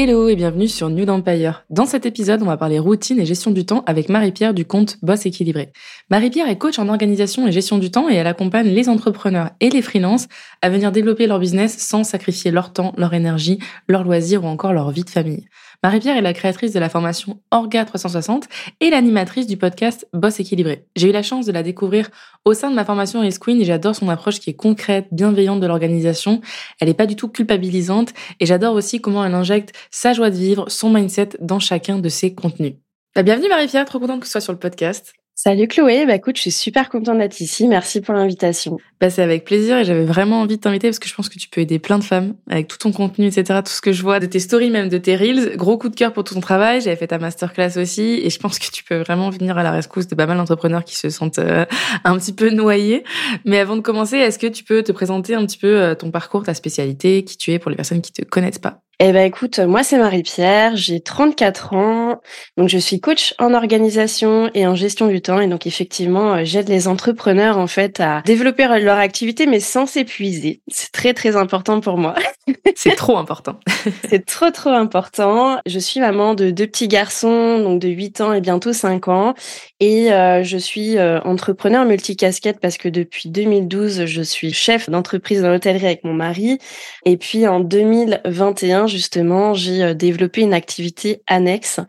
Hello et bienvenue sur New Empire. Dans cet épisode, on va parler routine et gestion du temps avec Marie-Pierre du compte Boss Équilibré. Marie-Pierre est coach en organisation et gestion du temps et elle accompagne les entrepreneurs et les freelances à venir développer leur business sans sacrifier leur temps, leur énergie, leur loisirs ou encore leur vie de famille. Marie-Pierre est la créatrice de la formation Orga 360 et l'animatrice du podcast Boss équilibré. J'ai eu la chance de la découvrir au sein de ma formation Risk Queen et j'adore son approche qui est concrète, bienveillante de l'organisation. Elle n'est pas du tout culpabilisante et j'adore aussi comment elle injecte sa joie de vivre, son mindset dans chacun de ses contenus. Bah, bienvenue Marie-Pierre, trop contente que tu sois sur le podcast. Salut Chloé, bah écoute, je suis super contente d'être ici. Merci pour l'invitation. Bah c'est avec plaisir et j'avais vraiment envie de t'inviter parce que je pense que tu peux aider plein de femmes avec tout ton contenu, etc. Tout ce que je vois de tes stories, même de tes reels. Gros coup de cœur pour ton travail. J'avais fait ta masterclass aussi et je pense que tu peux vraiment venir à la rescousse de pas mal d'entrepreneurs qui se sentent euh, un petit peu noyés. Mais avant de commencer, est-ce que tu peux te présenter un petit peu euh, ton parcours, ta spécialité, qui tu es pour les personnes qui te connaissent pas? Eh ben écoute, moi c'est Marie-Pierre, j'ai 34 ans, donc je suis coach en organisation et en gestion du temps et donc effectivement euh, j'aide les entrepreneurs en fait à développer leur activité mais sans s'épuiser. C'est très très important pour moi. c'est trop important. c'est trop trop important. Je suis maman de deux petits garçons donc de 8 ans et bientôt 5 ans et euh, je suis euh, entrepreneur multicasquette parce que depuis 2012 je suis chef d'entreprise dans l'hôtellerie avec mon mari et puis en 2021 justement, j'ai euh, développé une activité annexe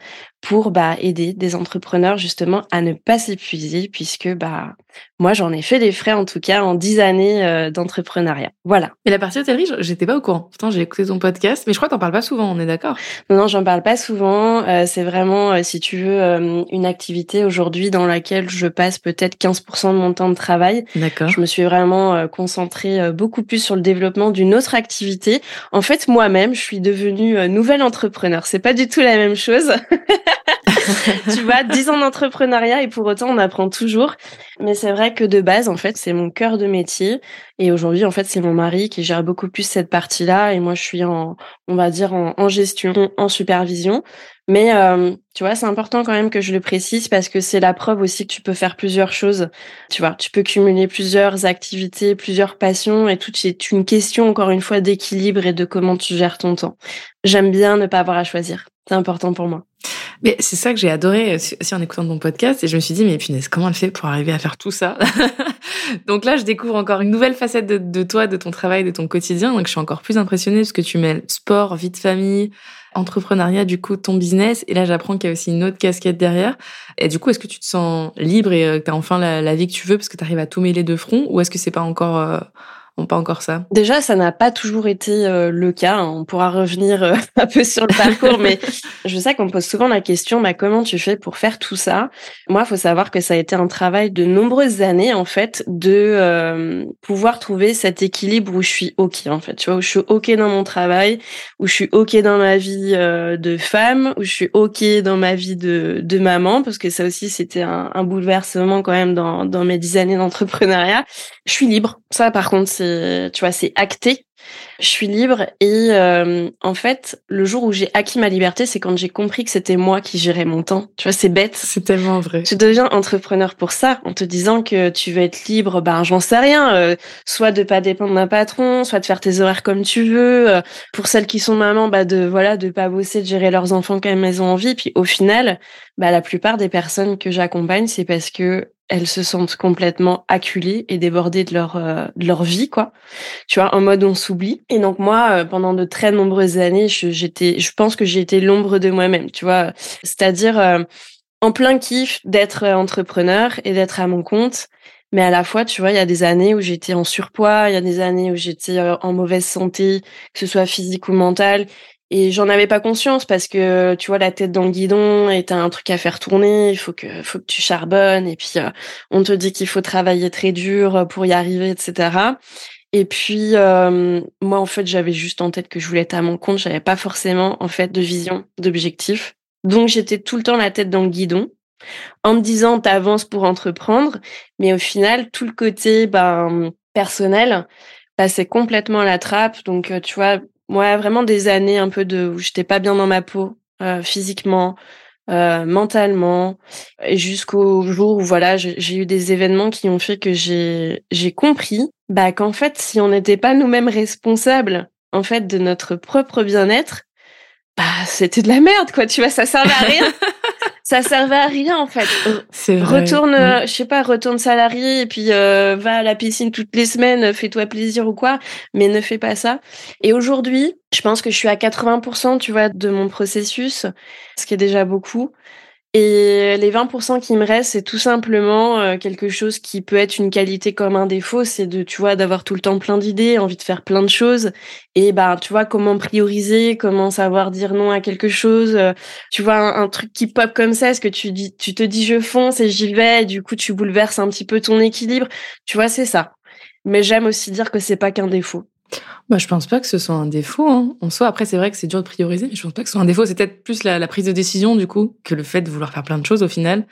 pour bah, aider des entrepreneurs justement à ne pas s'épuiser puisque bah moi j'en ai fait des frais en tout cas en dix années euh, d'entrepreneuriat. Voilà. Et la partie hôtellerie, j'étais pas au courant. Pourtant j'ai écouté ton podcast, mais je crois que t'en parles pas souvent, on est d'accord? Non non, j'en parle pas souvent. Euh, c'est vraiment euh, si tu veux une activité aujourd'hui dans laquelle je passe peut-être 15% de mon temps de travail. D'accord. Je me suis vraiment concentrée beaucoup plus sur le développement d'une autre activité. En fait, moi-même, je suis devenue nouvelle entrepreneur. C'est pas du tout la même chose. tu vois, 10 ans d'entrepreneuriat et pour autant on apprend toujours. Mais c'est vrai que de base, en fait, c'est mon cœur de métier. Et aujourd'hui, en fait, c'est mon mari qui gère beaucoup plus cette partie-là. Et moi, je suis en, on va dire, en, gestion, en supervision. Mais euh, tu vois, c'est important quand même que je le précise parce que c'est la preuve aussi que tu peux faire plusieurs choses. Tu vois, tu peux cumuler plusieurs activités, plusieurs passions et tout c'est une question encore une fois d'équilibre et de comment tu gères ton temps. J'aime bien ne pas avoir à choisir. C'est important pour moi. Mais c'est ça que j'ai adoré aussi en écoutant ton podcast et je me suis dit mais punaise comment elle fait pour arriver à faire tout ça? Donc là je découvre encore une nouvelle facette de, de, toi, de ton travail, de ton quotidien donc je suis encore plus impressionnée parce que tu mêles sport, vie de famille, entrepreneuriat du coup ton business et là j'apprends qu'il y a aussi une autre casquette derrière. Et du coup est-ce que tu te sens libre et euh, que tu as enfin la, vie que tu veux parce que tu arrives à tout mêler de front ou est-ce que c'est pas encore euh, pas encore ça Déjà, ça n'a pas toujours été euh, le cas. Hein. On pourra revenir euh, un peu sur le parcours, mais je sais qu'on me pose souvent la question bah, comment tu fais pour faire tout ça? Moi, il faut savoir que ça a été un travail de nombreuses années, en fait, de euh, pouvoir trouver cet équilibre où je suis OK, en fait. Tu vois, où je suis OK dans mon travail, où je suis OK dans ma vie de femme, où je suis OK dans ma vie de, maman, parce que ça aussi, c'était un, un bouleversement quand même dans, dans mes dix années d'entrepreneuriat. Je suis libre. Ça, par contre, c'est tu vois, c'est acté. Je suis libre et euh, en fait, le jour où j'ai acquis ma liberté, c'est quand j'ai compris que c'était moi qui gérais mon temps. Tu vois, c'est bête. C'est tellement vrai. Tu deviens entrepreneur pour ça, en te disant que tu veux être libre. Ben, j'en sais rien. Euh, soit de pas dépendre d'un patron, soit de faire tes horaires comme tu veux. Euh, pour celles qui sont mamans, bah de voilà, de pas bosser, de gérer leurs enfants comme elles ont envie. Puis au final, bah la plupart des personnes que j'accompagne, c'est parce que elles se sentent complètement acculées et débordées de leur euh, de leur vie quoi. Tu vois en mode on s'oublie. Et donc moi euh, pendant de très nombreuses années j'étais je pense que j'ai été l'ombre de moi-même tu vois. C'est-à-dire euh, en plein kiff d'être entrepreneur et d'être à mon compte mais à la fois tu vois il y a des années où j'étais en surpoids il y a des années où j'étais en mauvaise santé que ce soit physique ou mentale et j'en avais pas conscience parce que tu vois la tête dans le guidon et t'as un truc à faire tourner, il faut que faut que tu charbonnes et puis euh, on te dit qu'il faut travailler très dur pour y arriver, etc. Et puis, euh, moi, en fait, j'avais juste en tête que je voulais être à mon compte. J'avais pas forcément, en fait, de vision, d'objectif. Donc, j'étais tout le temps la tête dans le guidon, en me disant, t'avances pour entreprendre. Mais au final, tout le côté ben, personnel passait complètement à la trappe. Donc, euh, tu vois, moi, vraiment des années un peu de où j'étais pas bien dans ma peau, euh, physiquement, euh, mentalement, et jusqu'au jour où voilà, j'ai eu des événements qui ont fait que j'ai j'ai compris bah qu'en fait, si on n'était pas nous-mêmes responsables en fait de notre propre bien-être, bah c'était de la merde quoi. Tu vois, ça servait à rien. ça servait à rien en fait. C'est vrai. Retourne, euh, je sais pas, retourne salarié et puis euh, va à la piscine toutes les semaines, fais-toi plaisir ou quoi, mais ne fais pas ça. Et aujourd'hui, je pense que je suis à 80%, tu vois, de mon processus, ce qui est déjà beaucoup. Et les 20% qui me restent, c'est tout simplement euh, quelque chose qui peut être une qualité comme un défaut, c'est de, tu vois, d'avoir tout le temps plein d'idées, envie de faire plein de choses. Et bah, tu vois, comment prioriser, comment savoir dire non à quelque chose. Euh, tu vois, un, truc qui pop comme ça, est-ce que tu dis, tu te dis je fonce et j'y vais, et du coup, tu bouleverses un petit peu ton équilibre. Tu vois, c'est ça. Mais j'aime aussi dire que c'est pas qu'un défaut. Bah, je pense pas que ce soit un défaut. Hein. En soi, après, c'est vrai que c'est dur de prioriser, mais je pense pas que ce soit un défaut. C'est peut-être plus la, prise de décision, du coup, que le fait de vouloir faire plein de choses au final.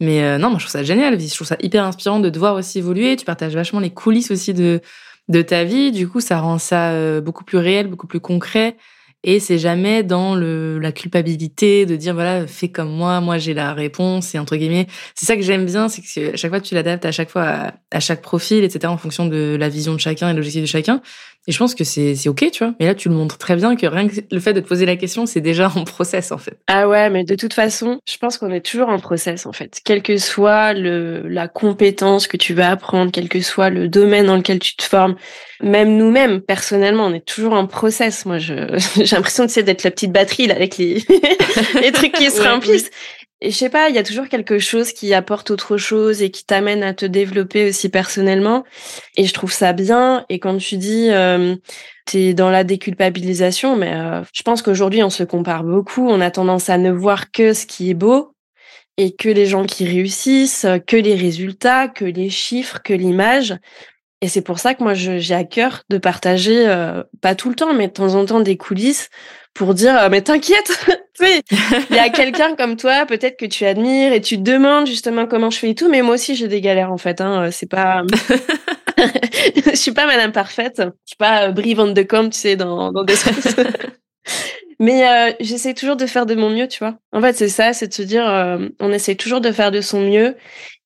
Mais euh, non, moi, je trouve ça génial. Je trouve ça hyper inspirant de te voir aussi évoluer. Tu partages vachement les coulisses aussi de, de ta vie. Du coup, ça rend ça euh, beaucoup plus réel, beaucoup plus concret. Et c'est jamais dans le, la culpabilité de dire voilà fais comme moi, moi j'ai la réponse et entre guillemets c'est ça que j'aime bien, c'est que à chaque fois tu l'adaptes à chaque fois à, à, chaque profil etc en fonction de la vision de chacun et l'objectif de chacun. Et je pense que c'est c'est ok, tu vois. Mais là, tu le montres très bien que rien que le fait de te poser la question, c'est déjà en process en fait. Ah ouais, mais de toute façon, je pense qu'on est toujours en process en fait. Quelle que soit le la compétence que tu vas apprendre, quel que soit le domaine dans lequel tu te formes, même nous-mêmes personnellement, on est toujours en process. Moi, je j'ai l'impression de d'être la petite batterie là avec les les trucs qui se remplissent. Et je sais pas, il y a toujours quelque chose qui apporte autre chose et qui t'amène à te développer aussi personnellement. Et je trouve ça bien. Et quand tu dis, euh, t'es dans la déculpabilisation, mais euh, je pense qu'aujourd'hui on se compare beaucoup. On a tendance à ne voir que ce qui est beau et que les gens qui réussissent, que les résultats, que les chiffres, que l'image. Et c'est pour ça que moi j'ai à cœur de partager, euh, pas tout le temps, mais de temps en temps des coulisses pour dire euh, mais t'inquiète, il y a quelqu'un comme toi, peut-être que tu admires et tu te demandes justement comment je fais et tout, mais moi aussi j'ai des galères en fait. Hein, c'est pas, je suis pas Madame parfaite, je suis pas euh, Brie Van de Kamp, tu sais, dans, dans des Mais euh, j'essaie toujours de faire de mon mieux, tu vois. En fait, c'est ça, c'est de se dire, euh, on essaie toujours de faire de son mieux.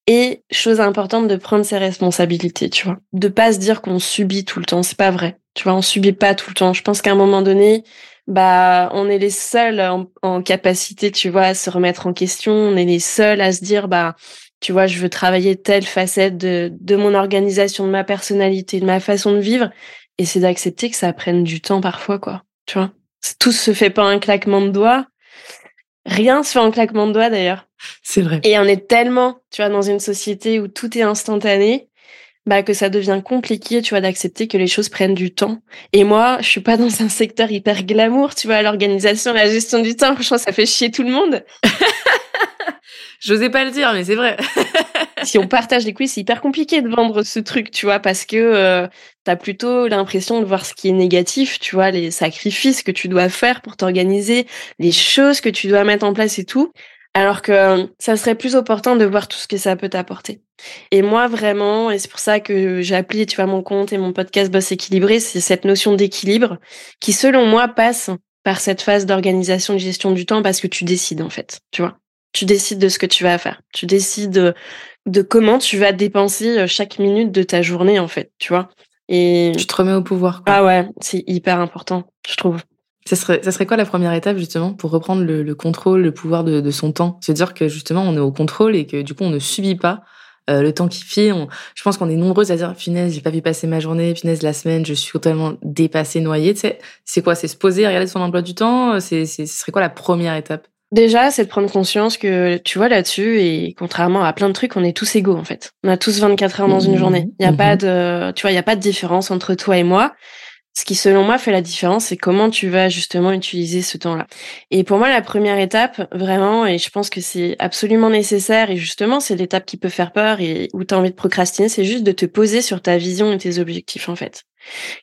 Et chose importante, de prendre ses responsabilités, tu vois. De pas se dire qu'on subit tout le temps, c'est pas vrai. Tu vois, on subit pas tout le temps. Je pense qu'à un moment donné, bah on est les seuls en, capacité, tu vois, à se remettre en question. On est les seuls à se dire, bah tu vois, je veux travailler telle facette de, de mon organisation, de ma personnalité, de ma façon de vivre. Et c'est d'accepter que ça prenne du temps parfois, quoi. Tu vois, tout se fait pas un claquement de doigts. Rien se fait en claquement de doigts d'ailleurs. C'est vrai. Et on est tellement, tu vois, dans une société où tout est instantané bah que ça devient compliqué, tu vois, d'accepter que les choses prennent du temps. Et moi, je suis pas dans un secteur hyper glamour, tu vois, l'organisation, la gestion du temps, franchement, ça fait chier tout le monde. J'osais pas le dire, mais c'est vrai. si on partage les coulisses, c'est hyper compliqué de vendre ce truc, tu vois, parce que euh, t'as plutôt l'impression de voir ce qui est négatif, tu vois, les sacrifices que tu dois faire pour t'organiser, les choses que tu dois mettre en place et tout. Alors que ça serait plus opportun de voir tout ce que ça peut t'apporter. Et moi, vraiment, et c'est pour ça que j'ai appelé, tu vois, mon compte et mon podcast Boss équilibré, c'est cette notion d'équilibre qui, selon moi, passe par cette phase d'organisation de gestion du temps parce que tu décides, en fait, tu vois. Tu décides de ce que tu vas faire. Tu décides de, comment tu vas dépenser euh, chaque minute de ta journée, en fait, tu vois. Et tu te remets au pouvoir. Quoi. Ah ouais, c'est hyper important, je trouve. Ça serait, ça serait quoi la première étape justement pour reprendre le, contrôle, le pouvoir de, son temps? Se dire que justement on est au contrôle et que du coup on ne subit pas euh, le temps qui file. je pense qu'on est nombreuses à dire finesse, j'ai pas vu passer ma journée, finesse la semaine, je suis totalement dépassée, noyée. Tu sais, c'est quoi? C'est se poser, regarder son emploi du temps? C'est, ce serait quoi la première étape? Déjà, c'est de prendre conscience que tu vois là-dessus et contrairement à plein de trucs, on est tous égaux en fait. On a tous 24 heures dans une mmh. journée. Il y a pas mmh. de, tu vois, il y a pas de différence entre toi et moi. Ce qui, selon moi, fait la différence, c'est comment tu vas justement utiliser ce temps-là. Et pour moi, la première étape, vraiment, et je pense que c'est absolument nécessaire, et justement, c'est l'étape qui peut faire peur et où tu as envie de procrastiner, c'est juste de te poser sur ta vision et tes objectifs, en fait.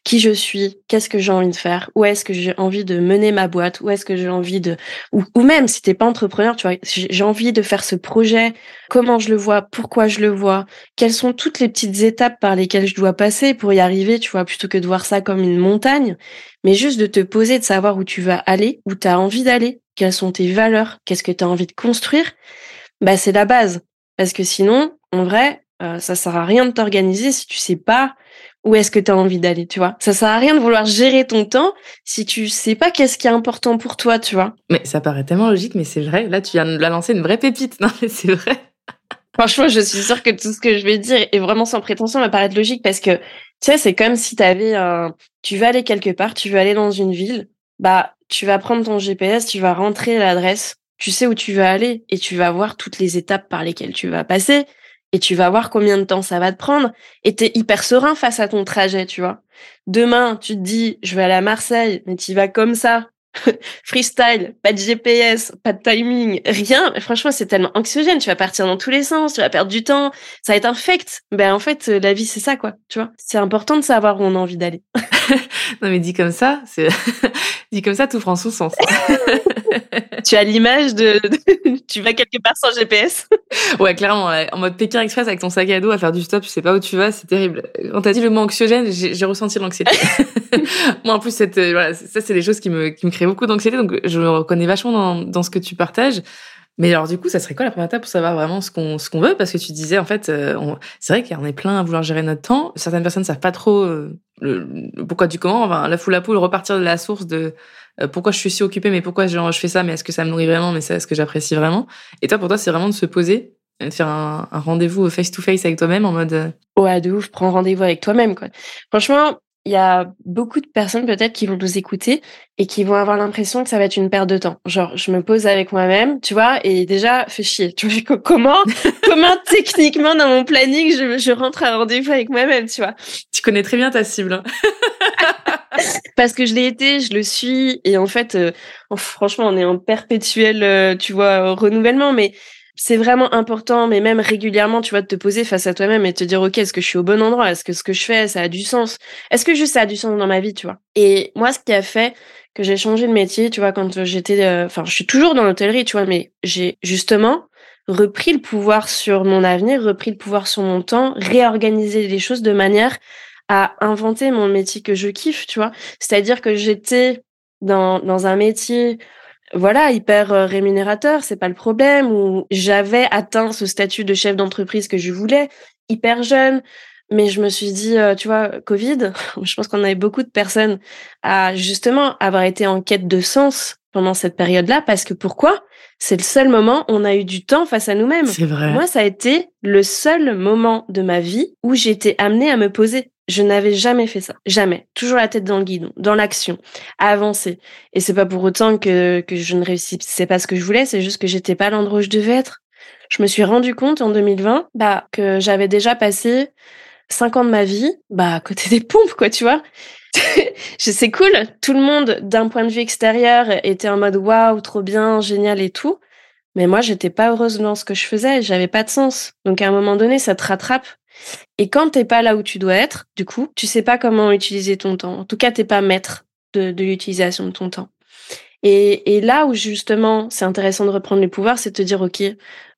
Qui je suis, qu'est-ce que j'ai envie de faire, où est-ce que j'ai envie de mener ma boîte, où est-ce que j'ai envie de, ou, même si t'es pas entrepreneur, tu vois, j'ai envie de faire ce projet, comment je le vois, pourquoi je le vois, quelles sont toutes les petites étapes par lesquelles je dois passer pour y arriver, tu vois, plutôt que de voir ça comme une montagne, mais juste de te poser, de savoir où tu vas aller, où tu as envie d'aller, quelles sont tes valeurs, qu'est-ce que tu as envie de construire, bah c'est la base. Parce que sinon, en vrai, euh, ça sert à rien de t'organiser si tu sais pas où est-ce que tu as envie d'aller, tu vois. Ça sert à rien de vouloir gérer ton temps si tu sais pas qu'est-ce qui est important pour toi, tu vois. Mais ça paraît tellement logique, mais c'est vrai. Là, tu viens de la lancer une vraie pépite. Non, mais c'est vrai. Franchement, je suis sûre que tout ce que je vais dire est vraiment sans prétention va paraître logique parce que, tu sais, c'est comme si tu avais un... Tu veux aller quelque part, tu veux aller dans une ville, bah, tu vas prendre ton GPS, tu vas rentrer l'adresse, tu sais où tu veux aller et tu vas voir toutes les étapes par lesquelles tu vas passer et tu vas voir combien de temps ça va te prendre et t'es hyper serein face à ton trajet, tu vois. Demain, tu te dis, je vais aller à Marseille, mais tu vas comme ça, freestyle, pas de GPS, pas de timing, rien. Mais franchement, c'est tellement anxiogène. Tu vas partir dans tous les sens, tu vas perdre du temps, ça va être infect. Ben en fait, la vie c'est ça quoi, tu vois. C'est important de savoir où on a envie d'aller. non mais dit comme ça, c'est dit comme ça, tout prend son sens. tu as l'image de, tu vas quelque part sans GPS. ouais, clairement, en mode Pékin Express avec ton sac à dos à faire du stop, tu sais pas où tu vas, c'est terrible. Quand t'as dit le mot anxiogène, j'ai ressenti l'anxiété. Moi, en plus, cette, euh, voilà, ça, c'est des choses qui me, qui me créent beaucoup d'anxiété, donc je me reconnais vachement dans, dans ce que tu partages. Mais alors, du coup, ça serait quoi la première étape pour savoir vraiment ce qu'on ce qu'on veut? Parce que tu disais, en fait, euh, c'est vrai qu'on est plein à vouloir gérer notre temps. Certaines personnes savent pas trop euh, le, pourquoi du comment. Enfin, la foule à poule, repartir de la source de euh, pourquoi je suis si occupée, mais pourquoi je fais ça, mais est-ce que ça me nourrit vraiment, mais c'est est-ce que j'apprécie vraiment? Et toi, pour toi, c'est vraiment de se poser, de faire un, un rendez-vous face-to-face avec toi-même en mode... Ouais, de ouf, prends rendez-vous avec toi-même, quoi. Franchement, il y a beaucoup de personnes peut-être qui vont nous écouter et qui vont avoir l'impression que ça va être une perte de temps. Genre, je me pose avec moi-même, tu vois, et déjà, fais chier. Tu vois, comment, comment techniquement dans mon planning, je, je rentre à rendez-vous avec moi-même, tu vois. Tu connais très bien ta cible. Hein. Parce que je l'ai été, je le suis, et en fait, euh, franchement, on est en perpétuel, euh, tu vois, renouvellement, mais c'est vraiment important, mais même régulièrement, tu vois, de te poser face à toi-même et te dire, OK, est-ce que je suis au bon endroit? Est-ce que ce que je fais, ça a du sens? Est-ce que juste ça a du sens dans ma vie, tu vois? Et moi, ce qui a fait que j'ai changé de métier, tu vois, quand j'étais, euh, enfin, je suis toujours dans l'hôtellerie, tu vois, mais j'ai justement repris le pouvoir sur mon avenir, repris le pouvoir sur mon temps, réorganisé les choses de manière à inventer mon métier que je kiffe, tu vois? C'est-à-dire que j'étais dans, dans un métier voilà, hyper euh, rémunérateur, c'est pas le problème, où j'avais atteint ce statut de chef d'entreprise que je voulais, hyper jeune, mais je me suis dit, euh, tu vois, Covid, je pense qu'on avait beaucoup de personnes à justement avoir été en quête de sens pendant cette période-là, parce que pourquoi? C'est le seul moment où on a eu du temps face à nous-mêmes. C'est vrai. Moi, ça a été le seul moment de ma vie où j'ai été amenée à me poser. Je n'avais jamais fait ça. Jamais. Toujours la tête dans le guidon, dans l'action, avancer. Et c'est pas pour autant que, que je ne réussissais pas ce que je voulais, c'est juste que j'étais pas l'endroit où je devais être. Je me suis rendu compte en 2020, bah, que j'avais déjà passé cinq ans de ma vie, bah, à côté des pompes, quoi, tu vois. c'est cool. Tout le monde, d'un point de vue extérieur, était en mode waouh, trop bien, génial et tout. Mais moi, j'étais pas heureuse dans ce que je faisais. J'avais pas de sens. Donc, à un moment donné, ça te rattrape et quand t'es pas là où tu dois être, du coup, tu sais pas comment utiliser ton temps. En tout cas, t'es pas maître de, l'utilisation de ton temps. Et, et là où justement, c'est intéressant de reprendre les pouvoirs, c'est de te dire, OK,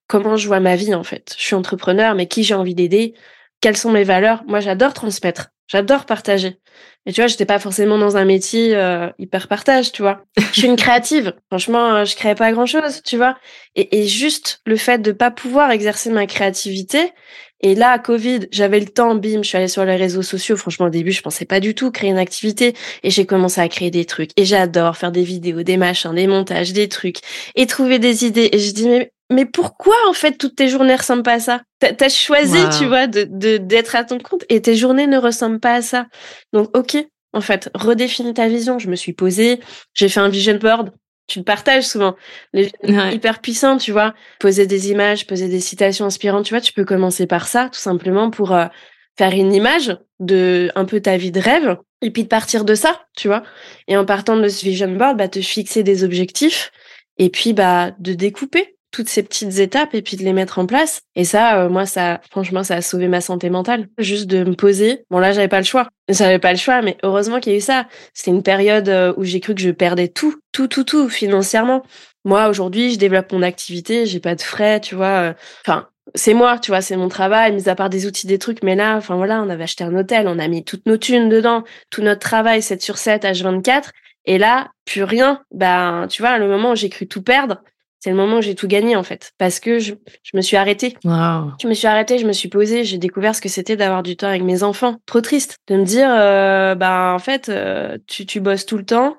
comment je vois ma vie en fait? Je suis entrepreneur, mais qui j'ai envie d'aider? Quelles sont mes valeurs? Moi, j'adore transmettre. J'adore partager. Et tu vois, j'étais pas forcément dans un métier euh, hyper partage, tu vois. Je suis une créative. Franchement, euh, je crée pas grand chose, tu vois. Et, et, juste le fait de pas pouvoir exercer ma créativité. Et là, Covid, j'avais le temps, bim, je suis allée sur les réseaux sociaux. Franchement, au début, je pensais pas du tout créer une activité. Et j'ai commencé à créer des trucs. Et j'adore faire des vidéos, des machins, des montages, des trucs. Et trouver des idées. Et je dis, mais mais pourquoi en fait toutes tes journées ressemblent pas à ça? T'as as choisi, tu vois, de d'être à ton compte et tes journées ne ressemblent pas à ça. Donc ok, en fait, redéfinis ta vision. Je me suis posée, j'ai fait un vision board. Tu le partages souvent, les hyper puissants, tu vois. Poser des images, poser des citations inspirantes, tu vois. Tu peux commencer par ça, tout simplement pour euh, faire une image de un peu ta vie de rêve et puis de partir de ça, tu vois. Et en partant de ce vision board, bah te fixer des objectifs et puis bah de découper toutes ces petites étapes et puis de les mettre en place. Et ça, euh, moi, ça, franchement, ça a sauvé ma santé mentale. Juste de me poser. Bon, là, j'avais pas le choix. J'avais pas le choix, mais heureusement qu'il y a eu ça. C'était une période euh, où j'ai cru que je perdais tout, tout, tout, tout financièrement. Moi, aujourd'hui, je développe mon activité, j'ai pas de frais, tu vois. Euh, enfin, c'est moi, tu vois, c'est mon travail, mis à part des outils, des trucs. Mais là, enfin voilà, on avait acheté un hôtel, on a mis toutes nos thunes dedans, tout notre travail, 7 sur 7, H24. Et là, plus rien. Ben, tu vois, le moment où j'ai cru tout perdre, c'est le moment où j'ai tout gagné en fait, parce que je, je me suis arrêtée. Je me suis arrêtée, je me suis posée, j'ai découvert ce que c'était d'avoir du temps avec mes enfants. Trop triste de me dire, euh, bah en fait, euh, tu, tu bosses tout le temps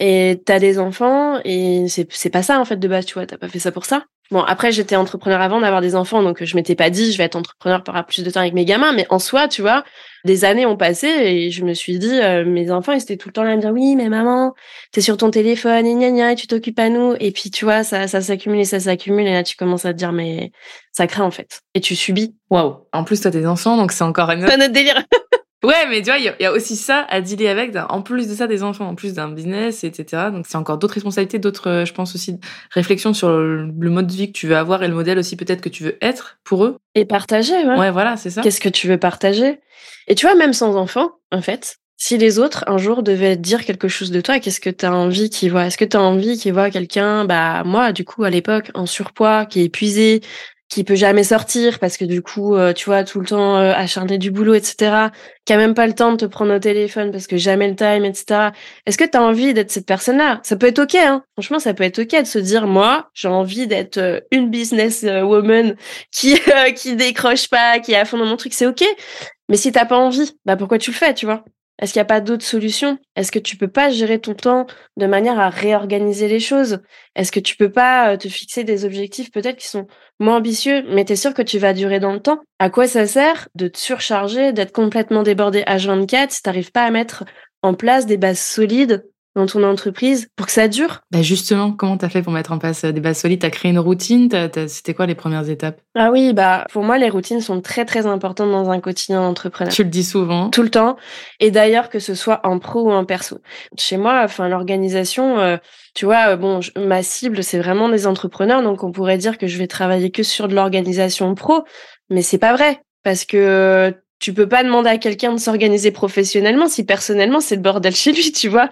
et t'as des enfants et c'est c'est pas ça en fait de base, tu vois, t'as pas fait ça pour ça. Bon, après, j'étais entrepreneur avant d'avoir des enfants, donc je m'étais pas dit, je vais être entrepreneur pour avoir plus de temps avec mes gamins. Mais en soi, tu vois, des années ont passé et je me suis dit, euh, mes enfants, ils étaient tout le temps là à me dire, oui, mais maman, t'es sur ton téléphone, et gna gna, et tu t'occupes à nous. Et puis, tu vois, ça, ça s'accumule et ça s'accumule. Et là, tu commences à te dire, mais ça craint, en fait. Et tu subis. Waouh. En plus, t'as des enfants, donc c'est encore un autre délire. Ouais, mais tu vois, il y, a aussi ça à dealer avec, en plus de ça, des enfants, en plus d'un business, etc. Donc c'est encore d'autres responsabilités, d'autres, euh, je pense aussi, réflexions sur le, mode de vie que tu veux avoir et le modèle aussi peut-être que tu veux être pour eux. Et partager, ouais. Ouais, voilà, c'est ça. Qu'est-ce que tu veux partager? Et tu vois, même sans enfants, en fait, si les autres un jour devaient dire quelque chose de toi, qu'est-ce que tu as envie qu'ils voient? Est-ce que tu as envie qu'ils voient quelqu'un, bah moi du coup à l'époque en surpoids, qui est épuisé, qui peut jamais sortir parce que du coup, euh, tu vois, tout le temps euh, acharné du boulot, etc., qui a même pas le temps de te prendre au téléphone parce que jamais le time, etc. Est-ce que tu as envie d'être cette personne-là? Ça peut être ok, hein. Franchement, ça peut être ok de se dire, moi, j'ai envie d'être euh, une business woman qui qui décroche pas, qui est à fond dans mon truc, c'est ok. Mais si t'as pas envie, bah pourquoi tu le fais, tu vois? Est-ce qu'il n'y a pas d'autres solutions? Est-ce que tu peux pas gérer ton temps de manière à réorganiser les choses? Est-ce que tu peux pas euh, te fixer des objectifs peut-être qui sont moins ambitieux, mais tu es sûr que tu vas durer dans le temps? À quoi ça sert de te surcharger, d'être complètement débordé H24 si tu n'arrives pas à mettre en place des bases solides dans ton entreprise pour que ça dure? Bah Justement, comment tu as fait pour mettre en place euh, des bases solides? Tu as créé une routine? C'était quoi les premières étapes? Ah oui, bah pour moi, les routines sont très très importantes dans un quotidien d'entrepreneur. Tu le dis souvent. Tout le temps. Et d'ailleurs, que ce soit en pro ou en perso. Chez moi, enfin l'organisation, euh, tu vois, euh, bon, ma cible, c'est vraiment des entrepreneurs. Donc on pourrait dire que je vais travailler que sur de l'organisation pro. Mais c'est pas vrai. Parce que tu peux pas demander à quelqu'un de s'organiser professionnellement si personnellement c'est le bordel chez lui, tu vois,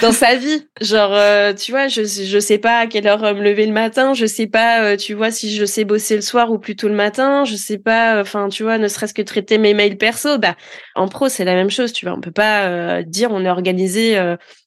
dans sa vie. Genre, euh, tu vois, je je sais pas à quelle heure euh, me lever le matin, je sais pas, euh, tu vois, si je sais bosser le soir ou plutôt le matin, je sais pas, enfin, tu vois, ne serait-ce que traiter mes mails perso, bah, en pro c'est la même chose, tu vois, on peut pas dire on est organisé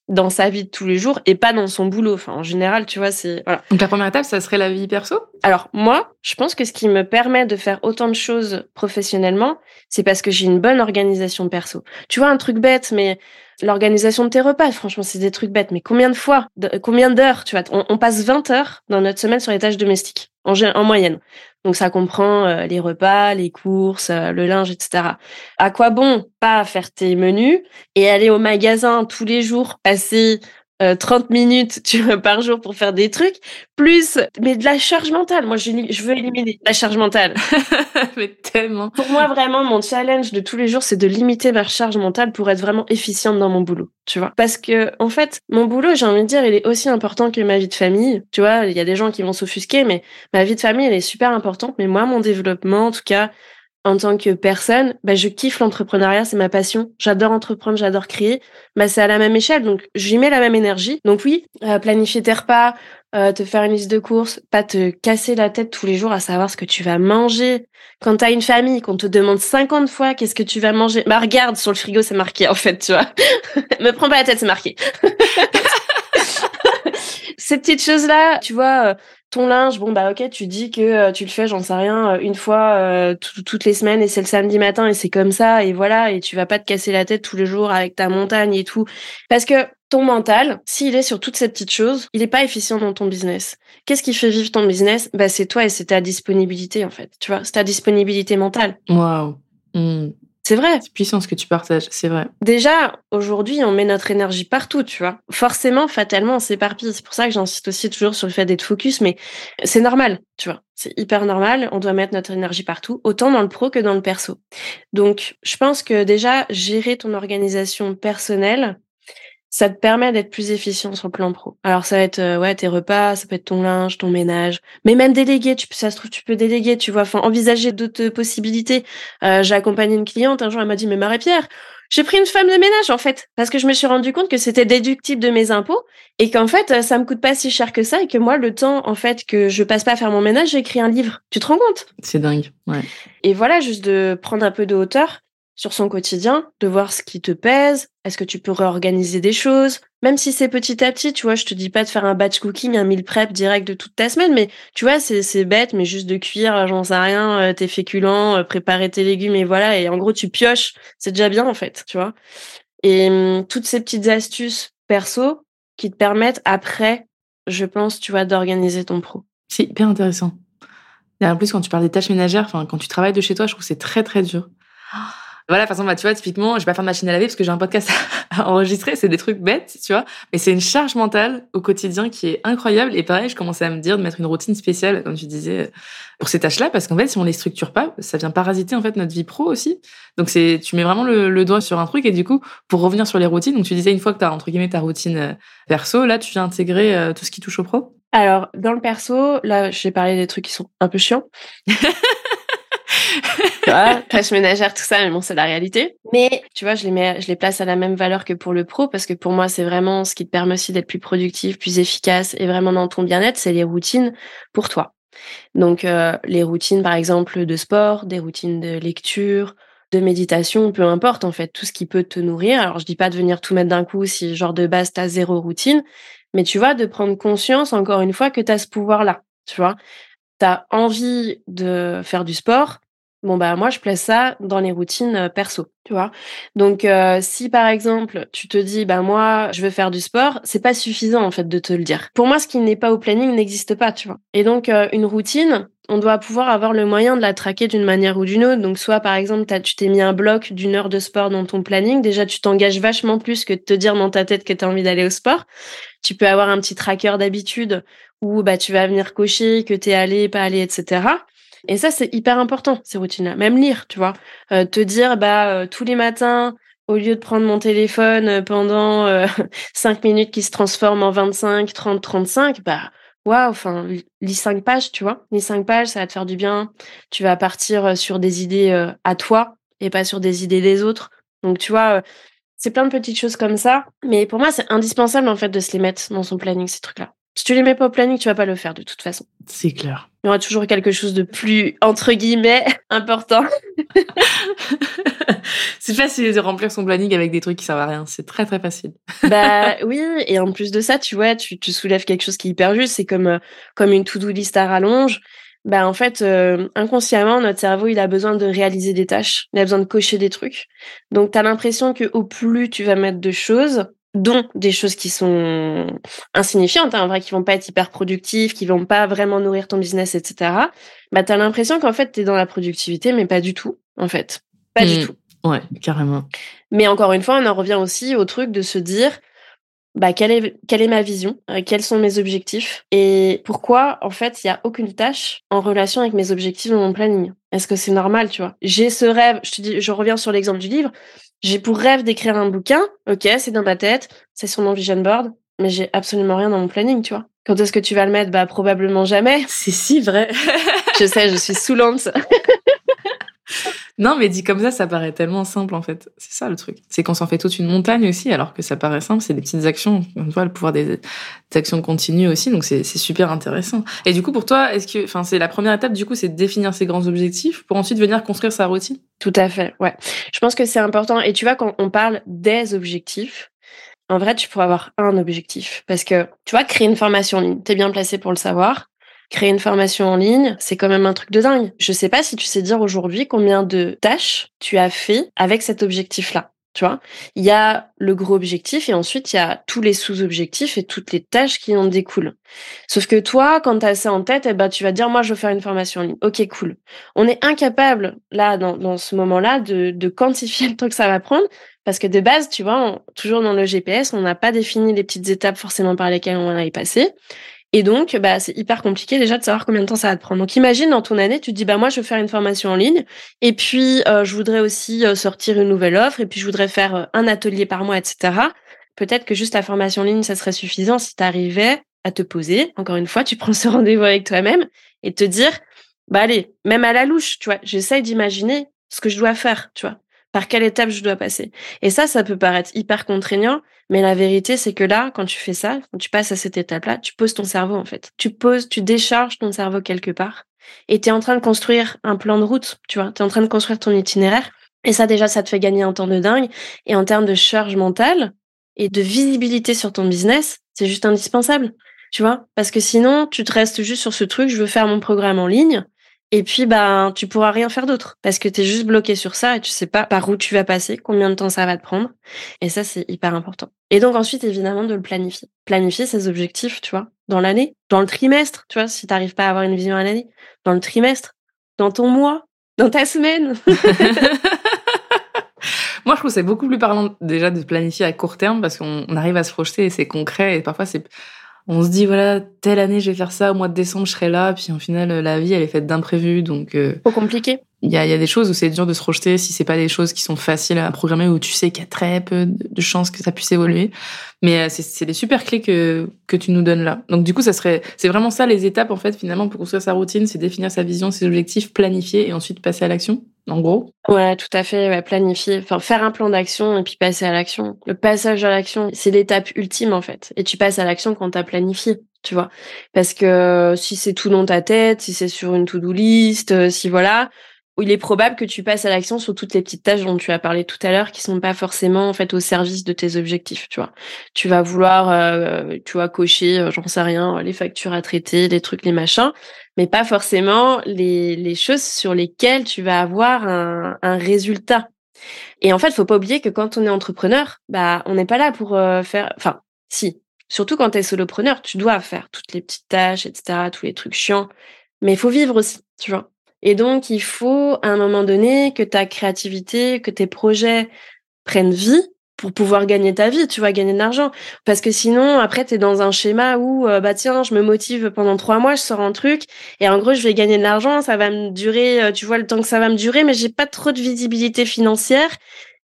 dans sa vie de tous les jours et pas dans son boulot. Enfin, en général, tu vois, c'est voilà. Donc la première étape, ça serait la vie perso? Alors moi, je pense que ce qui me permet de faire autant de choses professionnellement, c'est parce que j'ai une bonne organisation perso. Tu vois, un truc bête, mais l'organisation de tes repas, franchement, c'est des trucs bêtes. Mais combien de fois, combien d'heures, tu vois, on, passe 20 heures dans notre semaine sur les tâches domestiques? En, en moyenne. Donc ça comprend euh, les repas, les courses, euh, le linge, etc. À quoi bon pas faire tes menus et aller au magasin tous les jours, passer 30 euh, minutes tu vois, par jour pour faire des trucs, plus mais de la charge mentale. Moi, je, je veux éliminer la charge mentale. mais tellement. Pour moi, vraiment, mon challenge de tous les jours, c'est de limiter ma charge mentale pour être vraiment efficiente dans mon boulot. Tu vois Parce que en fait, mon boulot, j'ai envie de dire, il est aussi important que ma vie de famille. Tu vois, il y a des gens qui vont s'offusquer, mais ma vie de famille, elle est super importante. Mais moi, mon développement, en tout cas, en tant que personne, bah, je kiffe l'entrepreneuriat, c'est ma passion. J'adore entreprendre, j'adore créer. Bah, c'est à la même échelle, donc j'y mets la même énergie. Donc oui, euh, planifier tes repas, euh, te faire une liste de courses, pas te casser la tête tous les jours à savoir ce que tu vas manger. Quand t'as une famille, qu'on te demande 50 fois qu'est-ce que tu vas manger, bah regarde, sur le frigo c'est marqué en fait, tu vois. Me prends pas la tête, c'est marqué. Ces petites choses-là, tu vois, euh, ton linge, bon bah ok, tu dis que euh, tu le fais, j'en sais rien, euh, une fois toutes les semaines et c'est le samedi matin et c'est comme ça et voilà et tu vas pas te casser la tête tous les jours avec ta montagne et tout parce que ton mental, s'il est sur toutes ces petites choses, il est pas efficient dans ton business. Qu'est-ce qui fait vivre ton business? Bah c'est toi et c'est ta disponibilité en fait, tu vois, c'est ta disponibilité mentale. Waouh. Hmm. C'est vrai. C'est puissant ce que tu partages, c'est vrai. Déjà, aujourd'hui, on met notre énergie partout, tu vois. Forcément, fatalement, on s'éparpille. C'est pour ça que j'insiste aussi toujours sur le fait d'être focus, mais c'est normal, tu vois. C'est hyper normal. On doit mettre notre énergie partout, autant dans le pro que dans le perso. Donc, je pense que déjà, gérer ton organisation personnelle, ça te permet d'être plus efficient sur le plan pro. Alors ça va être euh, ouais tes repas, ça peut être ton linge, ton ménage, mais même déléguer. Tu ça se trouve tu peux déléguer, tu vois. Enfin envisager d'autres possibilités. Euh, j'ai accompagné une cliente un jour, elle m'a dit mais Marie-Pierre, j'ai pris une femme de ménage en fait parce que je me suis rendu compte que c'était déductible de mes impôts et qu'en fait euh, ça me coûte pas si cher que ça et que moi le temps en fait que je passe pas à faire mon ménage, j'écris un livre. Tu te rends compte? C'est dingue. Ouais. Et voilà juste de prendre un peu de hauteur sur son quotidien, de voir ce qui te pèse, est-ce que tu peux réorganiser des choses, même si c'est petit à petit, tu vois, je te dis pas de faire un batch cooking, un meal prep direct de toute ta semaine, mais tu vois, c'est bête, mais juste de cuire, j'en sais rien, euh, tes féculents, euh, préparer tes légumes et voilà, et en gros tu pioches, c'est déjà bien en fait, tu vois. Et hum, toutes ces petites astuces perso qui te permettent après, je pense, tu vois, d'organiser ton pro. C'est hyper intéressant. Et en plus, quand tu parles des tâches ménagères, enfin, quand tu travailles de chez toi, je trouve que c'est très très dur. Voilà, toute façon, bah, tu vois, typiquement, je vais pas faire de machine à laver parce que j'ai un podcast à enregistrer. C'est des trucs bêtes, tu vois. Mais c'est une charge mentale au quotidien qui est incroyable. Et pareil, je commençais à me dire de mettre une routine spéciale, comme tu disais, pour ces tâches-là, parce qu'en fait, si on les structure pas, ça vient parasiter, en fait, notre vie pro aussi. Donc c'est, tu mets vraiment le, doigt sur un truc. Et du coup, pour revenir sur les routines, donc tu disais une fois que tu as, entre guillemets, ta routine euh, perso, là, tu viens intégrer euh, tout ce qui touche au pro? Alors, dans le perso, là, j'ai parlé des trucs qui sont un peu chiants. vois, tâches ménagères, tout ça, mais bon, c'est la réalité. Mais tu vois, je les mets, je les place à la même valeur que pour le pro parce que pour moi, c'est vraiment ce qui te permet aussi d'être plus productif, plus efficace et vraiment dans ton bien-être, c'est les routines pour toi. Donc, euh, les routines, par exemple, de sport, des routines de lecture, de méditation, peu importe en fait, tout ce qui peut te nourrir. Alors, je dis pas de venir tout mettre d'un coup si genre de base t'as zéro routine, mais tu vois, de prendre conscience encore une fois que tu as ce pouvoir-là, tu vois. Tu as envie de faire du sport, Bon bah moi je place ça dans les routines euh, perso, tu vois. Donc euh, si par exemple tu te dis bah moi je veux faire du sport, c'est pas suffisant en fait de te le dire. Pour moi ce qui n'est pas au planning n'existe pas, tu vois. Et donc euh, une routine, on doit pouvoir avoir le moyen de la traquer d'une manière ou d'une autre. Donc soit par exemple tu t'es mis un bloc d'une heure de sport dans ton planning, déjà tu t'engages vachement plus que de te dire dans ta tête que tu as envie d'aller au sport. Tu peux avoir un petit tracker d'habitude où bah tu vas venir cocher que tu es allé, pas allé, etc. Et ça, c'est hyper important, ces routines-là. Même lire, tu vois. Euh, te dire, bah, euh, tous les matins, au lieu de prendre mon téléphone euh, pendant euh, 5 minutes qui se transforment en 25, 30, 35, bah, waouh, enfin, lis 5 pages, tu vois. Lis 5 pages, ça va te faire du bien. Tu vas partir sur des idées à toi et pas sur des idées des autres. Donc, tu vois, c'est plein de petites choses comme ça. Mais pour moi, c'est indispensable, en fait, de se les mettre dans son planning, ces trucs-là. Si tu les mets pas au planning, tu vas pas le faire de toute façon. C'est clair. Il y aura toujours quelque chose de plus, entre guillemets, important. c'est facile de remplir son planning avec des trucs qui servent à rien. C'est très, très facile. bah oui. Et en plus de ça, tu vois, tu, tu soulèves quelque chose qui est hyper juste. C'est comme, euh, comme une to-do list à rallonge. Bah en fait, euh, inconsciemment, notre cerveau, il a besoin de réaliser des tâches. Il a besoin de cocher des trucs. Donc, tu as l'impression que au plus tu vas mettre de choses, dont des choses qui sont insignifiantes, hein, en vrai, qui vont pas être hyper productives, qui vont pas vraiment nourrir ton business, etc. Bah, t'as l'impression qu'en fait, t'es dans la productivité, mais pas du tout, en fait. Pas du mmh. tout. Ouais, carrément. Mais encore une fois, on en revient aussi au truc de se dire, bah, quelle est, quelle est ma vision, euh, quels sont mes objectifs et pourquoi, en fait, il y a aucune tâche en relation avec mes objectifs dans mon planning. Est-ce que c'est normal, tu vois? J'ai ce rêve, je te dis, je reviens sur l'exemple du livre. J'ai pour rêve d'écrire un bouquin. Ok, c'est dans ma tête, c'est sur mon vision board, mais j'ai absolument rien dans mon planning, tu vois. Quand est-ce que tu vas le mettre? Bah probablement jamais. C'est si vrai. je sais, je suis saoulante. non, mais dit comme ça, ça paraît tellement simple en fait. C'est ça le truc. C'est qu'on s'en fait toute une montagne aussi, alors que ça paraît simple. C'est des petites actions. On voit le pouvoir des, actions continues aussi, donc c'est super intéressant. Et du coup, pour toi, est-ce que, enfin, c'est la première étape du coup, c'est de définir ses grands objectifs pour ensuite venir construire sa routine? Tout à fait. Ouais. Je pense que c'est important. Et tu vois, quand on parle des objectifs, en vrai, tu pourrais avoir un objectif. Parce que, tu vois, créer une formation en ligne, t'es bien placé pour le savoir. Créer une formation en ligne, c'est quand même un truc de dingue. Je sais pas si tu sais dire aujourd'hui combien de tâches tu as fait avec cet objectif-là. Tu vois, il y a le gros objectif et ensuite il y a tous les sous-objectifs et toutes les tâches qui en découlent. Sauf que toi, quand tu as ça en tête, eh ben, tu vas dire, moi, je veux faire une formation en ligne. Ok, cool. On est incapable, là, dans, ce moment-là, de, de quantifier le temps que ça va prendre parce que de base, tu vois, toujours dans le GPS, on n'a pas défini les petites étapes forcément par lesquelles on va y passer. Et donc, bah, c'est hyper compliqué déjà de savoir combien de temps ça va te prendre. Donc, imagine dans ton année, tu te dis, bah, moi, je veux faire une formation en ligne. Et puis, euh, je voudrais aussi euh, sortir une nouvelle offre. Et puis, je voudrais faire euh, un atelier par mois, etc. peut-être que juste la formation en ligne, ça serait suffisant si tu arrivais à te poser. Encore une fois, tu prends ce rendez-vous avec toi-même et te dire, bah allez, même à la louche, tu vois, j'essaye d'imaginer ce que je dois faire, tu vois, par quelle étape je dois passer. Et ça, ça peut paraître hyper contraignant, mais la vérité, c'est que là, quand tu fais ça, quand tu passes à cette étape-là, tu poses ton cerveau, en fait. Tu poses, tu décharges ton cerveau quelque part et tu es en train de construire un plan de route, tu vois, tu es en train de construire ton itinéraire. Et ça, déjà, ça te fait gagner un temps de dingue. Et en termes de charge mentale et de visibilité sur ton business, c'est juste indispensable, tu vois, parce que sinon, tu te restes juste sur ce truc, je veux faire mon programme en ligne. Et puis, bah, tu pourras rien faire d'autre parce que tu es juste bloqué sur ça et tu sais pas par où tu vas passer, combien de temps ça va te prendre. Et ça, c'est hyper important. Et donc, ensuite, évidemment, de le planifier. Planifier ses objectifs, tu vois, dans l'année, dans le trimestre, tu vois, si t'arrives pas à avoir une vision à l'année, dans le trimestre, dans ton mois, dans ta semaine. Moi, je trouve que c'est beaucoup plus parlant déjà de planifier à court terme parce qu'on arrive à se projeter et c'est concret et parfois c'est on se dit voilà telle année je vais faire ça au mois de décembre je serai là. Puis en final la vie elle est faite d'imprévus. Donc euh, trop compliqué. il y a, y a des choses où c'est dur de se projeter si c'est pas des choses qui sont faciles à programmer où tu sais qu'il y a très peu de chances que ça puisse évoluer. Mais euh, c'est des super clés que que tu nous donnes là. Donc du coup ça serait c'est vraiment ça les étapes en fait finalement pour construire sa routine c'est définir sa vision ses objectifs planifier et ensuite passer à l'action en gros Ouais, tout à fait, ouais, planifier, enfin faire un plan d'action et puis passer à l'action. Le passage à l'action, c'est l'étape ultime en fait. Et tu passes à l'action quand tu as planifié, tu vois. Parce que si c'est tout dans ta tête, si c'est sur une to-do list, euh, si voilà, il est probable que tu passes à l'action sur toutes les petites tâches dont tu as parlé tout à l'heure qui sont pas forcément en fait au service de tes objectifs, tu vois. Tu vas vouloir euh, tu vois cocher, euh, j'en sais rien, les factures à traiter, les trucs, les machins, mais pas forcément les, les choses sur lesquelles tu vas avoir un, un résultat. Et en fait, faut pas oublier que quand on est entrepreneur, bah on n'est pas là pour euh, faire enfin si, surtout quand tu es solopreneur, tu dois faire toutes les petites tâches, etc., tous les trucs chiants, mais il faut vivre aussi, tu vois. Et donc, il faut à un moment donné que ta créativité, que tes projets prennent vie pour pouvoir gagner ta vie, tu vois, gagner de l'argent. Parce que sinon, après, tu es dans un schéma où, euh, bah tiens, je me motive pendant trois mois, je sors un truc, et en gros, je vais gagner de l'argent, ça va me durer, euh, tu vois, le temps que ça va me durer, mais j'ai pas trop de visibilité financière.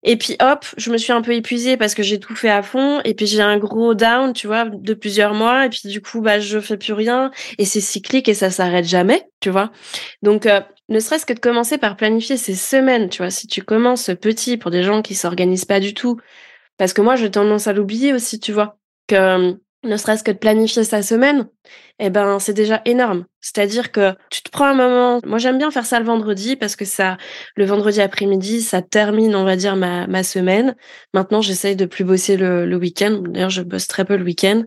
Et puis hop, je me suis un peu épuisée parce que j'ai tout fait à fond. Et puis j'ai un gros down, tu vois, de plusieurs mois. Et puis du coup, bah je fais plus rien. Et c'est cyclique et ça s'arrête jamais, tu vois. Donc euh, ne serait-ce que de commencer par planifier ces semaines, tu vois. Si tu commences petit pour des gens qui s'organisent pas du tout, parce que moi j'ai tendance à l'oublier aussi, tu vois, que ne serait-ce que de planifier sa semaine, eh ben c'est déjà énorme. C'est-à-dire que tu te prends un moment. Moi j'aime bien faire ça le vendredi parce que ça, le vendredi après-midi, ça termine, on va dire ma, ma semaine. Maintenant j'essaye de plus bosser le, le week-end. D'ailleurs je bosse très peu le week-end.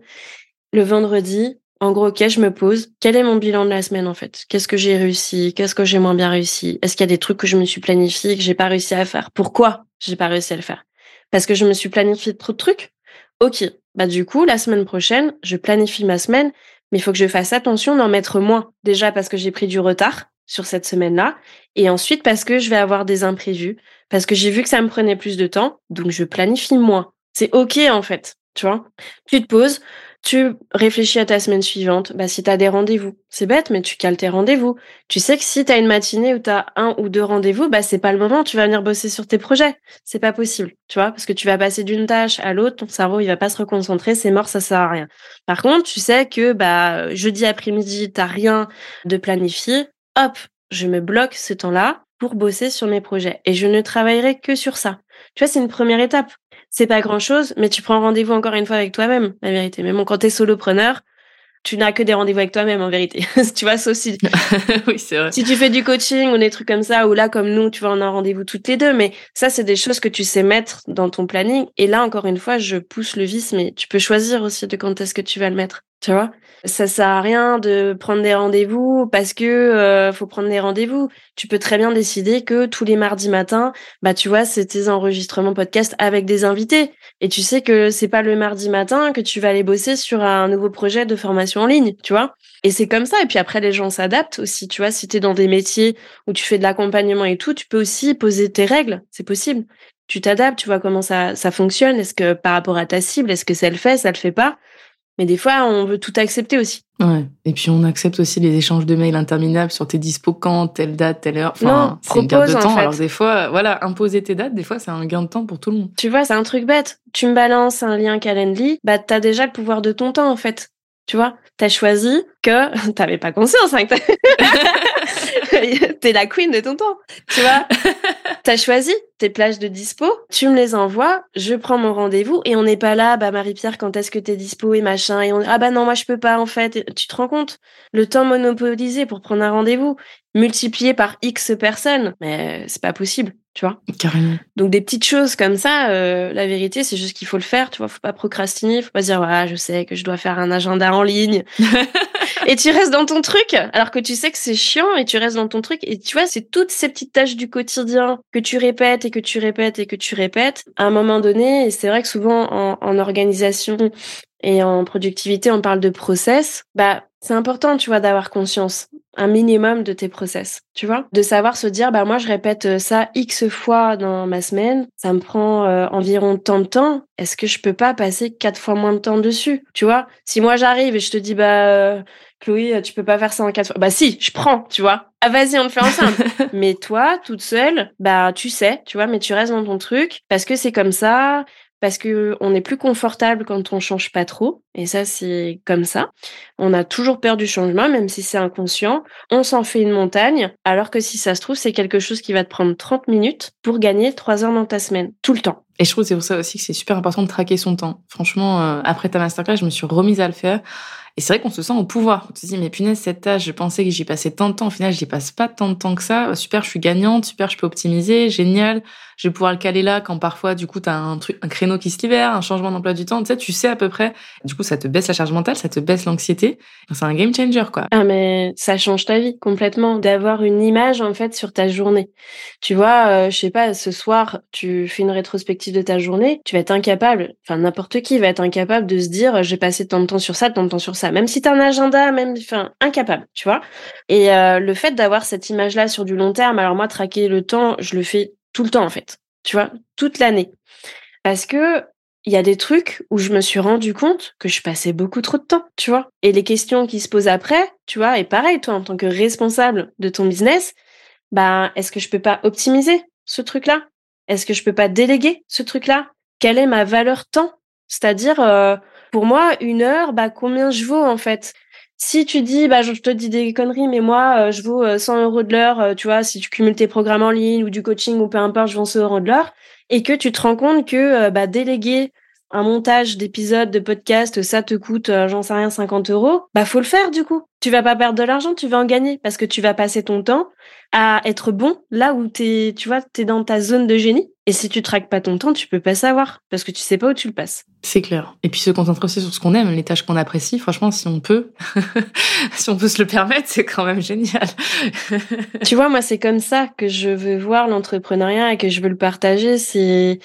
Le vendredi, en gros, ok, je me pose? Quel est mon bilan de la semaine en fait? Qu'est-ce que j'ai réussi? Qu'est-ce que j'ai moins bien réussi? Est-ce qu'il y a des trucs que je me suis planifié que j'ai pas réussi à faire? Pourquoi j'ai pas réussi à le faire? Parce que je me suis planifié trop de trucs Ok, bah du coup, la semaine prochaine, je planifie ma semaine, mais il faut que je fasse attention d'en mettre moins. Déjà parce que j'ai pris du retard sur cette semaine-là, et ensuite parce que je vais avoir des imprévus, parce que j'ai vu que ça me prenait plus de temps, donc je planifie moins. C'est ok en fait, tu vois. Tu te poses, tu réfléchis à ta semaine suivante. Bah, si tu as des rendez-vous, c'est bête, mais tu cales tes rendez-vous. Tu sais que si tu as une matinée où tu as un ou deux rendez-vous, bah, c'est pas le moment, tu vas venir bosser sur tes projets. C'est pas possible, tu vois, parce que tu vas passer d'une tâche à l'autre, ton cerveau, il va pas se reconcentrer, c'est mort, ça sert à rien. Par contre, tu sais que, bah, jeudi après-midi, t'as rien de planifié. Hop, je me bloque ce temps-là pour bosser sur mes projets. Et je ne travaillerai que sur ça. Tu vois, c'est une première étape c'est pas grand chose, mais tu prends rendez-vous encore une fois avec toi-même, la vérité. Mais bon, quand t'es solopreneur, tu n'as que des rendez-vous avec toi-même en vérité. tu vois, ça aussi. oui, c'est vrai. Si tu fais du coaching ou des trucs comme ça, ou là, comme nous, tu vas en un rendez-vous toutes les deux, mais ça, c'est des choses que tu sais mettre dans ton planning. Et là, encore une fois, je pousse le vice, mais tu peux choisir aussi de quand est-ce que tu vas le mettre. Tu vois Ça sert à rien de prendre des rendez-vous parce que euh, faut prendre des rendez-vous. Tu peux très bien décider que tous les mardis matins, bah tu vois, c'est tes enregistrements podcast avec des invités. Et tu sais que c'est pas le mardi matin que tu vas aller bosser sur un nouveau projet de formation en ligne, tu vois Et c'est comme ça. Et puis après, les gens s'adaptent aussi, tu vois. Si t'es dans des métiers où tu fais de l'accompagnement et tout, tu peux aussi poser tes règles. C'est possible. Tu t'adaptes, tu vois comment ça, ça fonctionne. Est-ce que par rapport à ta cible, est-ce que ça le fait, ça le fait pas? Mais des fois, on veut tout accepter aussi. Ouais. Et puis on accepte aussi les échanges de mails interminables sur tes dispo quand, telle date, telle heure. Enfin, c'est une gain de temps. Alors des fois, voilà, imposer tes dates, des fois c'est un gain de temps pour tout le monde. Tu vois, c'est un truc bête. Tu me balances un lien Calendly, bah t'as déjà le pouvoir de ton temps en fait. Tu vois, t'as choisi que t'avais pas conscience hein, que t'es la queen de ton temps. Tu vois, t'as choisi tes plages de dispo, tu me les envoies, je prends mon rendez-vous et on n'est pas là, bah Marie-Pierre, quand est-ce que t'es dispo et machin et on ah bah non moi je peux pas en fait. tu te rends compte le temps monopolisé pour prendre un rendez-vous multiplié par X personnes, mais c'est pas possible, tu vois. Carrément. Donc des petites choses comme ça, euh, la vérité c'est juste qu'il faut le faire, tu vois, faut pas procrastiner, faut pas dire voilà, je sais que je dois faire un agenda en ligne. Et tu restes dans ton truc, alors que tu sais que c'est chiant et tu restes dans ton truc. Et tu vois, c'est toutes ces petites tâches du quotidien que tu répètes et que tu répètes et que tu répètes. À un moment donné, et c'est vrai que souvent en, organisation et en productivité, on parle de process. Bah, c'est important, tu vois, d'avoir conscience un minimum de tes process, tu vois, de savoir se dire bah moi je répète euh, ça x fois dans ma semaine, ça me prend euh, environ tant de temps. Est-ce que je peux pas passer quatre fois moins de temps dessus, tu vois Si moi j'arrive et je te dis bah euh, Chloé, tu peux pas faire ça en quatre fois. Bah si, je prends, tu vois. Ah vas-y, on le fait ensemble. mais toi, toute seule, bah tu sais, tu vois, mais tu restes dans ton truc parce que c'est comme ça parce que on est plus confortable quand on change pas trop. Et ça, c'est comme ça. On a toujours peur du changement, même si c'est inconscient. On s'en fait une montagne, alors que si ça se trouve, c'est quelque chose qui va te prendre 30 minutes pour gagner 3 heures dans ta semaine, tout le temps. Et je trouve c'est pour ça aussi que c'est super important de traquer son temps. Franchement, euh, après ta masterclass, je me suis remise à le faire. Et c'est vrai qu'on se sent au pouvoir. On se dit, mais punaise, cette tâche, je pensais que j'y passais tant de temps. Au final, j'y passe pas tant de temps que ça. Super, je suis gagnante. Super, je peux optimiser. Génial. Je vais pouvoir le caler là quand parfois, du coup, tu as un truc, un créneau qui se libère, un changement d'emploi du temps. Tu sais, tu sais à peu près. Du coup, ça te baisse la charge mentale, ça te baisse l'anxiété. C'est un game changer, quoi. Ah, mais ça change ta vie complètement d'avoir une image, en fait, sur ta journée. Tu vois, euh, je sais pas, ce soir, tu fais une rétrospective de ta journée. Tu vas être incapable. Enfin, n'importe qui va être incapable de se dire, j'ai passé tant de temps sur ça, tant de temps sur ça. Même si t'as un agenda, même, enfin, incapable, tu vois. Et euh, le fait d'avoir cette image-là sur du long terme, alors moi, traquer le temps, je le fais tout le temps en fait, tu vois, toute l'année. Parce que il y a des trucs où je me suis rendu compte que je passais beaucoup trop de temps, tu vois. Et les questions qui se posent après, tu vois, et pareil, toi, en tant que responsable de ton business, bah, est-ce que je peux pas optimiser ce truc-là? Est-ce que je peux pas déléguer ce truc-là? Quelle est ma valeur temps? C'est-à-dire, euh, pour moi, une heure, bah, combien je vaux en fait? Si tu dis, bah, je te dis des conneries, mais moi, euh, je vaux 100 euh, euros de l'heure, euh, tu vois, si tu cumules tes programmes en ligne ou du coaching ou peu importe, je vends 100 euros de l'heure, et que tu te rends compte que bah, déléguer un montage d'épisodes de podcast, ça te coûte, j'en sais rien, 50 euros, bah faut le faire du coup. Tu vas pas perdre de l'argent, tu vas en gagner parce que tu vas passer ton temps à être bon là où t'es, tu vois, t'es dans ta zone de génie. Et si tu traques pas ton temps, tu peux pas savoir parce que tu sais pas où tu le passes. C'est clair. Et puis se concentrer aussi sur ce qu'on aime, les tâches qu'on apprécie. Franchement, si on peut, si on peut se le permettre, c'est quand même génial. tu vois, moi, c'est comme ça que je veux voir l'entrepreneuriat et que je veux le partager. C'est,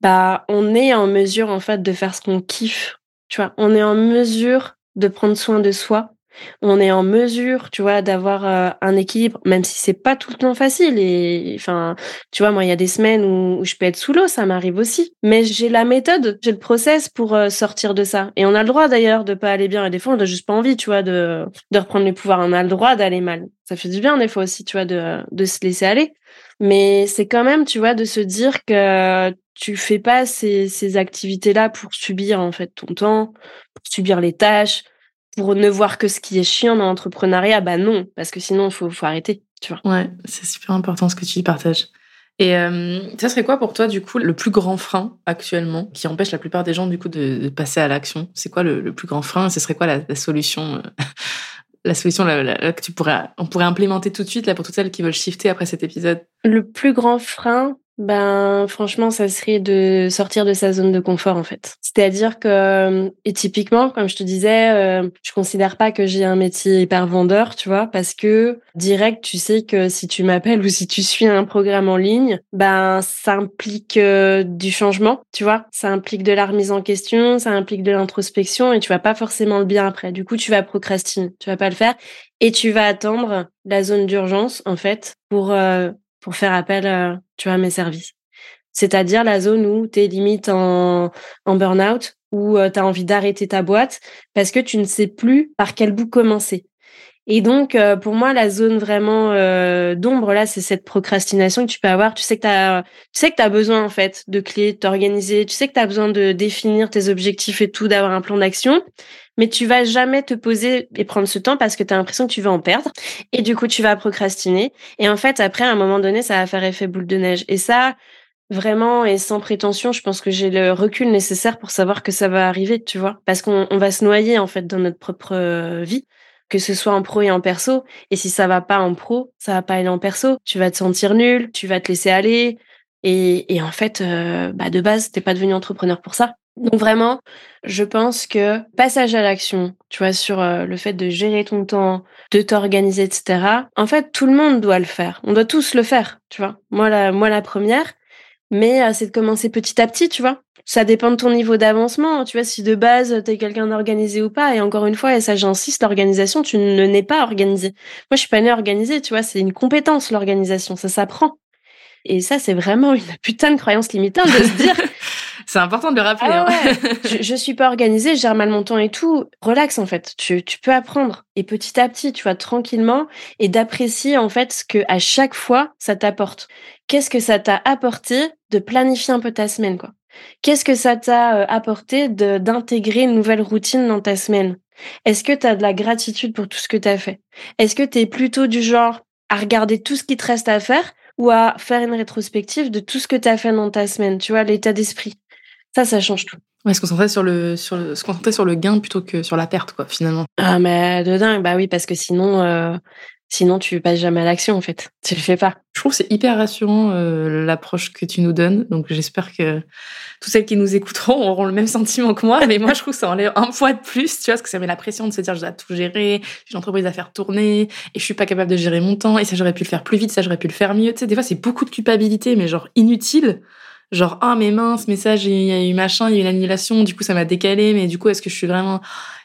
bah, on est en mesure, en fait, de faire ce qu'on kiffe. Tu vois, on est en mesure de prendre soin de soi on est en mesure, tu vois, d'avoir euh, un équilibre, même si c'est pas tout le temps facile. Et enfin, tu vois, moi, il y a des semaines où, je peux être sous l'eau, ça m'arrive aussi. Mais j'ai la méthode, j'ai le process pour euh, sortir de ça. Et on a le droit d'ailleurs de pas aller bien. Et des fois, on n'a juste pas envie, tu vois, de, de reprendre le pouvoir. On a le droit d'aller mal. Ça fait du bien des fois aussi, tu vois, de, de se laisser aller. Mais c'est quand même, tu vois, de se dire que tu fais pas ces, ces activités-là pour subir en fait ton temps, pour subir les tâches, pour ne voir que ce qui est chiant dans l'entrepreneuriat, bah non, parce que sinon, il faut, faut arrêter, tu vois. Ouais, c'est super important ce que tu partages. Et euh, ça serait quoi pour toi, du coup, le plus grand frein actuellement qui empêche la plupart des gens, du coup, de, passer à l'action? C'est quoi le, plus grand frein? Ce serait quoi la, solution euh, la solution que tu pourrais, on pourrait implémenter tout de suite là pour toutes celles qui veulent shifter après cet épisode? Le plus grand frein, ben franchement, ça serait de sortir de sa zone de confort en fait. C'est-à-dire que et typiquement, comme je te disais, euh, je considère pas que j'ai un métier hyper vendeur, tu vois, parce que direct, tu sais que si tu m'appelles ou si tu suis un programme en ligne, ben ça implique euh, du changement, tu vois, ça implique de la remise en question, ça implique de l'introspection et tu vas pas forcément le bien après. Du coup, tu vas procrastiner, tu vas pas le faire et tu vas attendre la zone d'urgence en fait pour euh, pour faire appel, euh, tu vois, mes services. C'est-à-dire la zone où tu es limite en, en burn-out, où tu as envie d'arrêter ta boîte parce que tu ne sais plus par quel bout commencer. Et donc, pour moi, la zone vraiment d'ombre, là, c'est cette procrastination que tu peux avoir. Tu sais que tu as, tu sais que as besoin, en fait, de clés, de t'organiser. Tu sais que tu as besoin de définir tes objectifs et tout, d'avoir un plan d'action. Mais tu vas jamais te poser et prendre ce temps parce que tu as l'impression que tu vas en perdre. Et du coup, tu vas procrastiner. Et en fait, après, à un moment donné, ça va faire effet boule de neige. Et ça, vraiment et sans prétention, je pense que j'ai le recul nécessaire pour savoir que ça va arriver, tu vois, parce qu'on va se noyer en fait dans notre propre vie que ce soit en pro et en perso. Et si ça va pas en pro, ça va pas aller en perso. Tu vas te sentir nul, tu vas te laisser aller. Et, et en fait, euh, bah de base, t'es pas devenu entrepreneur pour ça. Donc vraiment, je pense que passage à l'action, tu vois, sur euh, le fait de gérer ton temps, de t'organiser, etc. En fait, tout le monde doit le faire. On doit tous le faire, tu vois. Moi, la, moi, la première. Mais euh, c'est de commencer petit à petit, tu vois ça dépend de ton niveau d'avancement. Tu vois, si de base, tu es quelqu'un d'organisé ou pas. Et encore une fois, et ça j'insiste, l'organisation, tu ne n'es pas organisé. Moi, je suis pas née organisée, tu vois, c'est une compétence, l'organisation. Ça s'apprend. Et ça, c'est vraiment une putain de croyance limitante de se dire. c'est important de le rappeler. Ah hein. je, je, suis pas organisée, je gère mal mon temps et tout. Relax, en fait. Tu, tu peux apprendre. Et petit à petit, tu vois, tranquillement, et d'apprécier, en fait, ce que à chaque fois, ça t'apporte. Qu'est-ce que ça t'a apporté de planifier un peu ta semaine, quoi? Qu'est-ce que ça t'a euh, apporté d'intégrer une nouvelle routine dans ta semaine? Est-ce que tu as de la gratitude pour tout ce que tu as fait? Est-ce que tu es plutôt du genre à regarder tout ce qui te reste à faire ou à faire une rétrospective de tout ce que tu as fait dans ta semaine? Tu vois, l'état d'esprit. Ça, ça change tout. Ouais, se concentrer sur le, sur le, se concentrer sur le gain plutôt que sur la perte, quoi, finalement. Ah, mais de dingue, bah oui, parce que sinon, euh, Sinon, tu passes jamais à l'action, en fait. Tu le fais pas. Je trouve que c'est hyper rassurant euh, l'approche que tu nous donnes. Donc, j'espère que toutes celles qui nous écouteront auront le même sentiment que moi. Mais moi, je trouve que ça enlève un poids de plus, tu vois, parce que ça met la pression de se dire, je dois tout gérer, j'ai une entreprise à faire tourner, et je suis pas capable de gérer mon temps, et ça, j'aurais pu le faire plus vite, ça, j'aurais pu le faire mieux. Tu sais, des fois, c'est beaucoup de culpabilité, mais genre inutile genre ah mais mince message il y a eu machin il y a eu une annulation du coup ça m'a décalé mais du coup est-ce que je suis vraiment?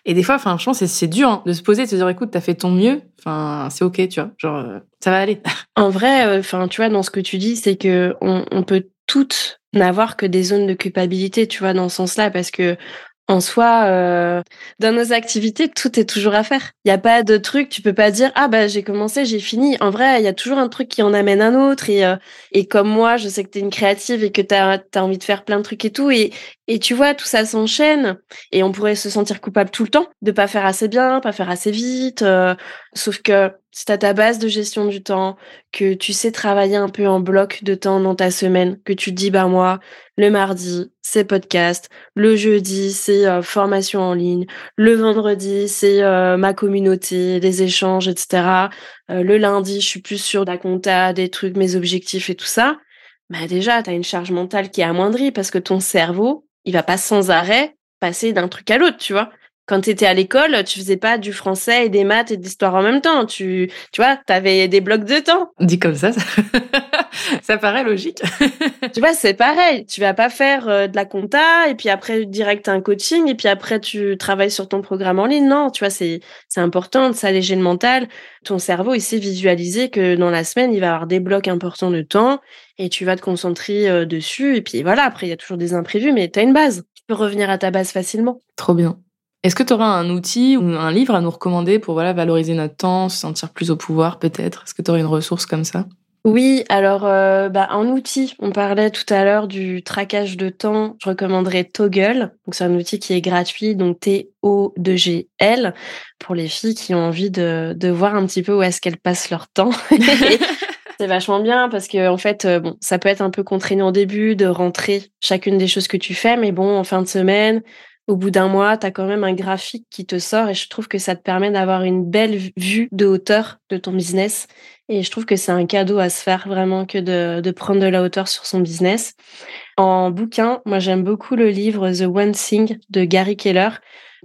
Et des fois enfin franchement c'est c'est dur hein, de se poser de se dire écoute t'as fait ton mieux enfin c'est ok tu vois genre euh, ça va aller. En vrai euh, enfin tu vois dans ce que tu dis c'est que on, on peut toutes n'avoir que des zones de culpabilité tu vois dans ce sens là parce que en soi, euh, dans nos activités, tout est toujours à faire. Il n'y a pas de truc, tu peux pas dire ah bah j'ai commencé, j'ai fini. En vrai, il y a toujours un truc qui en amène un autre. Et, euh, et comme moi, je sais que tu es une créative et que tu as, envie de faire plein de trucs et tout. Et, et tu vois, tout ça s'enchaîne. Et on pourrait se sentir coupable tout le temps de pas faire assez bien, pas faire assez vite. Euh, sauf que si t'as ta base de gestion du temps, que tu sais travailler un peu en bloc de temps dans ta semaine, que tu dis bah moi le mardi c'est podcast, le jeudi c'est euh, formation en ligne, le vendredi c'est euh, ma communauté, les échanges etc. Euh, le lundi je suis plus sur la compta, des trucs, mes objectifs et tout ça. Bah déjà t'as une charge mentale qui est amoindrie parce que ton cerveau il va pas sans arrêt passer d'un truc à l'autre, tu vois quand tu étais à l'école, tu faisais pas du français et des maths et de l'histoire en même temps. Tu, tu vois, tu avais des blocs de temps. Dit comme ça, ça, paraît logique. tu vois, c'est pareil. Tu vas pas faire euh, de la compta et puis après direct un coaching et puis après tu travailles sur ton programme en ligne. Non, tu vois, c'est important de s'alléger le mental. Ton cerveau, il sait visualiser que dans la semaine, il va avoir des blocs importants de temps et tu vas te concentrer euh, dessus. Et puis voilà, après, il y a toujours des imprévus, mais tu as une base. Tu peux revenir à ta base facilement. Trop bien. Est-ce que tu auras un outil ou un livre à nous recommander pour voilà valoriser notre temps, se sentir plus au pouvoir peut-être? Est-ce que tu aurais une ressource comme ça? Oui, alors euh, bah, en outil, on parlait tout à l'heure du traquage de temps. Je recommanderais Toggle. Donc c'est un outil qui est gratuit, donc T-O-G-L pour les filles qui ont envie de, de voir un petit peu où est-ce qu'elles passent leur temps. c'est vachement bien parce que en fait, euh, bon, ça peut être un peu contraignant au début de rentrer chacune des choses que tu fais, mais bon, en fin de semaine, au bout d'un mois, tu as quand même un graphique qui te sort et je trouve que ça te permet d'avoir une belle vue de hauteur de ton business. Et je trouve que c'est un cadeau à se faire vraiment que de, prendre de la hauteur sur son business. En bouquin, moi j'aime beaucoup le livre The One Thing de Gary Keller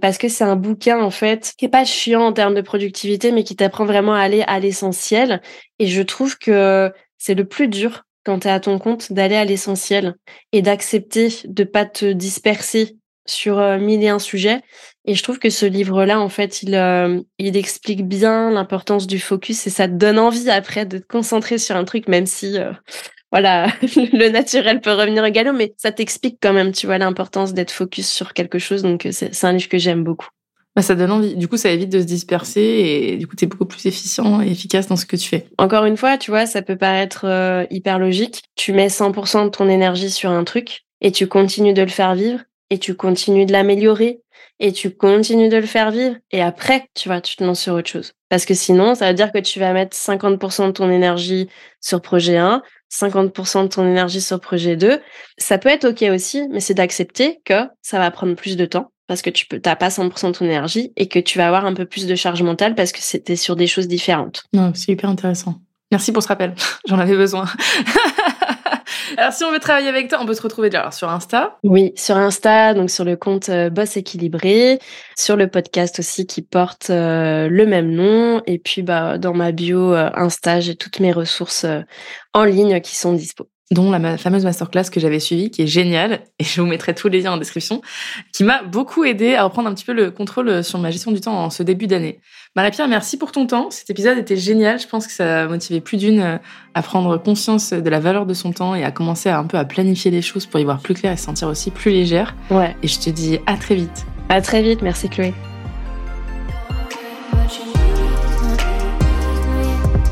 parce que c'est un bouquin en fait qui est pas chiant en termes de productivité mais qui t'apprend vraiment à aller à l'essentiel. Et je trouve que c'est le plus dur quand tu es à ton compte d'aller à l'essentiel et d'accepter de pas te disperser sur euh, mille et un sujets. Et je trouve que ce livre-là, en fait, il, euh, il explique bien l'importance du focus et ça te donne envie après de te concentrer sur un truc, même si, euh, voilà, le naturel peut revenir au galop, mais ça t'explique quand même, tu vois, l'importance d'être focus sur quelque chose. Donc, c'est un livre que j'aime beaucoup. Bah, ça donne envie. Du coup, ça évite de se disperser et du coup, tu es beaucoup plus efficient et efficace dans ce que tu fais. Encore une fois, tu vois, ça peut paraître euh, hyper logique. Tu mets 100% de ton énergie sur un truc et tu continues de le faire vivre et tu continues de l'améliorer et tu continues de le faire vivre et après, tu vois, tu te lances sur autre chose. Parce que sinon, ça veut dire que tu vas mettre 50% de ton énergie sur projet 1, 50% de ton énergie sur projet 2. Ça peut être OK aussi, mais c'est d'accepter que ça va prendre plus de temps parce que tu peux, t'as pas 100% de ton énergie et que tu vas avoir un peu plus de charge mentale parce que c'était sur des choses différentes. Non, c'est hyper intéressant. Merci pour ce rappel. J'en avais besoin. Alors, si on veut travailler avec toi, on peut se retrouver déjà sur Insta. Oui, sur Insta, donc sur le compte euh, Boss Équilibré, sur le podcast aussi qui porte euh, le même nom. Et puis, bah, dans ma bio euh, Insta, j'ai toutes mes ressources en ligne qui sont dispo dont la fameuse masterclass que j'avais suivie, qui est géniale, et je vous mettrai tous les liens en description, qui m'a beaucoup aidé à reprendre un petit peu le contrôle sur ma gestion du temps en ce début d'année. Marie-Pierre, merci pour ton temps. Cet épisode était génial. Je pense que ça a motivé plus d'une euh, à prendre conscience de la valeur de son temps et à commencer un peu à planifier les choses pour y voir plus clair et se sentir aussi plus légère. Ouais. Et je te dis à très vite. À très vite. Merci Chloé.